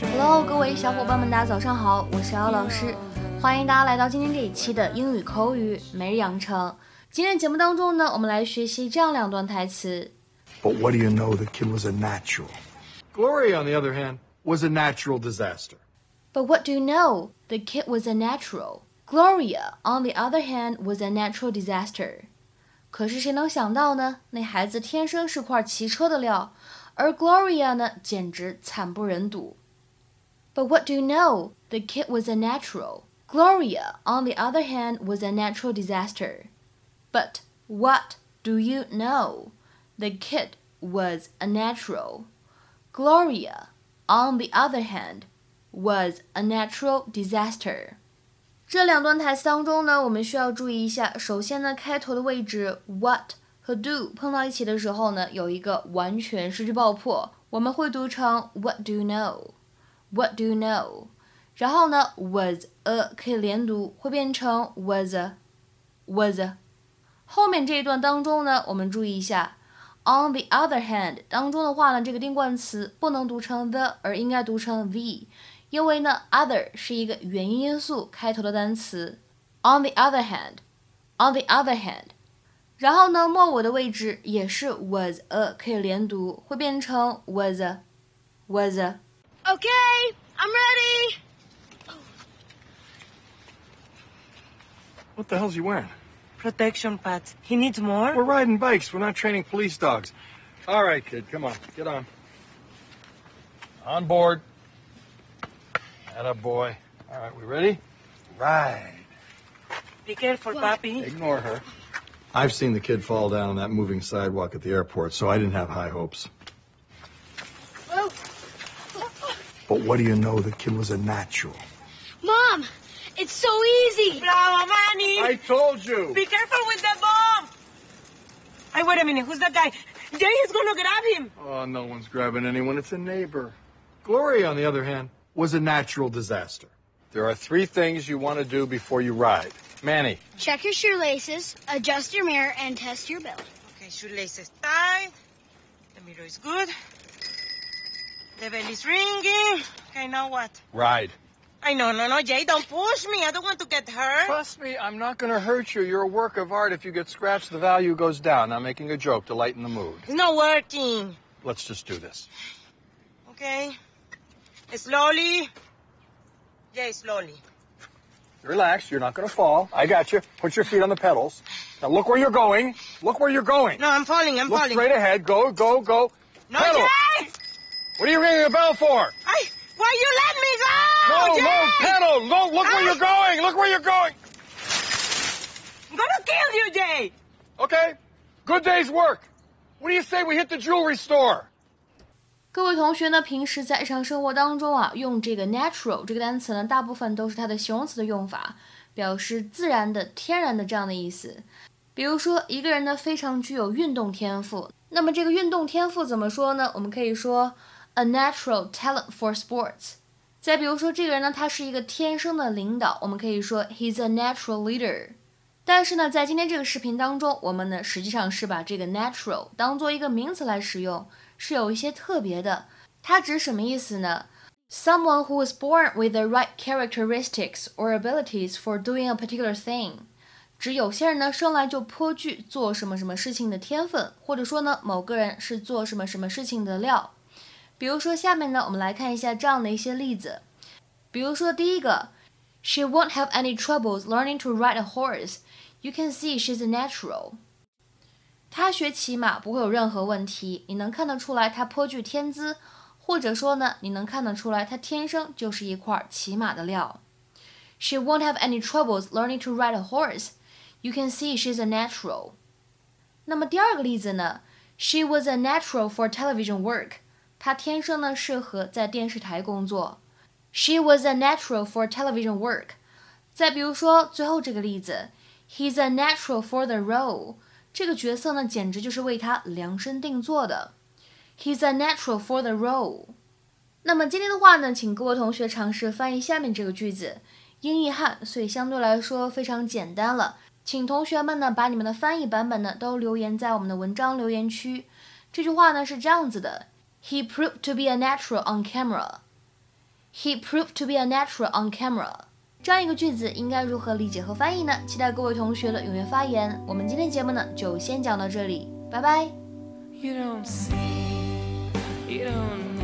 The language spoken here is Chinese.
Hello，各位小伙伴们，大家早上好，我是姚老师，欢迎大家来到今天这一期的英语口语每日养成。今天节目当中呢，我们来学习这样两段台词。But what do you know? The kid was a natural. Gloria, on the other hand, was a natural disaster. But what do you know? The kid was a natural. Gloria, on the other hand, was a natural disaster. 可是谁能想到呢？那孩子天生是块骑车的料，而 Gloria 呢，简直惨不忍睹。But what do you know? The kid was a natural. Gloria, on the other hand, was a natural disaster. But what do you know? The kid was a natural. Gloria, on the other hand, was a natural disaster. 这两段台词当中呢，我们需要注意一下。首先呢，开头的位置 what 和 do 碰到一起的时候呢，有一个完全失去爆破，我们会读成 What do you What do you know？然后呢，was a 可以连读，会变成 was a was a。后面这一段当中呢，我们注意一下，on the other hand 当中的话呢，这个定冠词不能读成 the，而应该读成 the。因为呢，other 是一个元音因素开头的单词。On the other hand，on the other hand，然后呢，末尾的位置也是 was a 可以连读，会变成 was a was a。Okay, I'm ready. What the hell's he wearing? Protection pads. He needs more. We're riding bikes. We're not training police dogs. All right, kid, come on, get on. On board. Atta boy. All right, we ready? Ride. Be careful, Papi. Ignore her. I've seen the kid fall down on that moving sidewalk at the airport, so I didn't have high hopes. But what do you know? The kid was a natural. Mom, it's so easy. Bravo, Manny. I told you. Be careful with the bomb. Hey, wait a minute. Who's that guy? Jay is gonna grab him. Oh, no one's grabbing anyone. It's a neighbor. Gloria, on the other hand, was a natural disaster. There are three things you want to do before you ride. Manny, Check your shoelaces, adjust your mirror, and test your belt. Okay, shoelaces tied. The mirror is good. The bell is ringing. Okay, now what? ride. I know, no, no, Jay, don't push me. I don't want to get hurt. Trust me, I'm not going to hurt you. You're a work of art. If you get scratched, the value goes down. I'm making a joke to lighten the mood. It's not working. Let's just do this. Okay. Slowly. Jay, slowly. Relax. You're not going to fall. I got you. Put your feet on the pedals. Now look where you're going. Look where you're going. No, I'm falling. I'm look falling. straight ahead. Go, go, go. No, Pedal. Jay! What are you ringing a bell for? I, why you let me go? No, Jay! no, pedal. No, look where you're going. Look where you're going. I'm gonna kill you, Jay. Okay. Good day's work. What do you say we hit the jewelry store? 各位同学呢，平时在日常生活当中啊，用这个 natural 这个单词呢，大部分都是它的形容词的用法，表示自然的、天然的这样的意思。比如说，一个人呢非常具有运动天赋，那么这个运动天赋怎么说呢？我们可以说 a natural talent for sports。再比如说，这个人呢，他是一个天生的领导，我们可以说 he's a natural leader。但是呢，在今天这个视频当中，我们呢实际上是把这个 natural 当做一个名词来使用，是有一些特别的。它指什么意思呢？Someone who was born with the right characteristics or abilities for doing a particular thing，指有些人呢生来就颇具做什么什么事情的天分，或者说呢某个人是做什么什么事情的料。比如说下面呢，我们来看一下这样的一些例子。比如说第一个，She won't have any troubles learning to ride a horse. You can see she's a natural. 她学骑马不会有任何问题，你能看得出来她颇具天资，或者说呢，你能看得出来她天生就是一块骑马的料。She won't have any troubles learning to ride a horse. You can see she's a natural. 那么第二个例子呢？She was a natural for television work. 她天生呢适合在电视台工作。She was a natural for television work. 再比如说最后这个例子，He's a natural for the role. 这个角色呢，简直就是为他量身定做的。He's a natural for the role. 那么今天的话呢，请各位同学尝试翻译下面这个句子，英译汉，所以相对来说非常简单了。请同学们呢把你们的翻译版本呢都留言在我们的文章留言区。这句话呢是这样子的：He proved to be a natural on camera. He proved to be a natural on camera。这样一个句子应该如何理解和翻译呢？期待各位同学的踊跃发言。我们今天节目呢就先讲到这里，拜拜。You don't see, you don't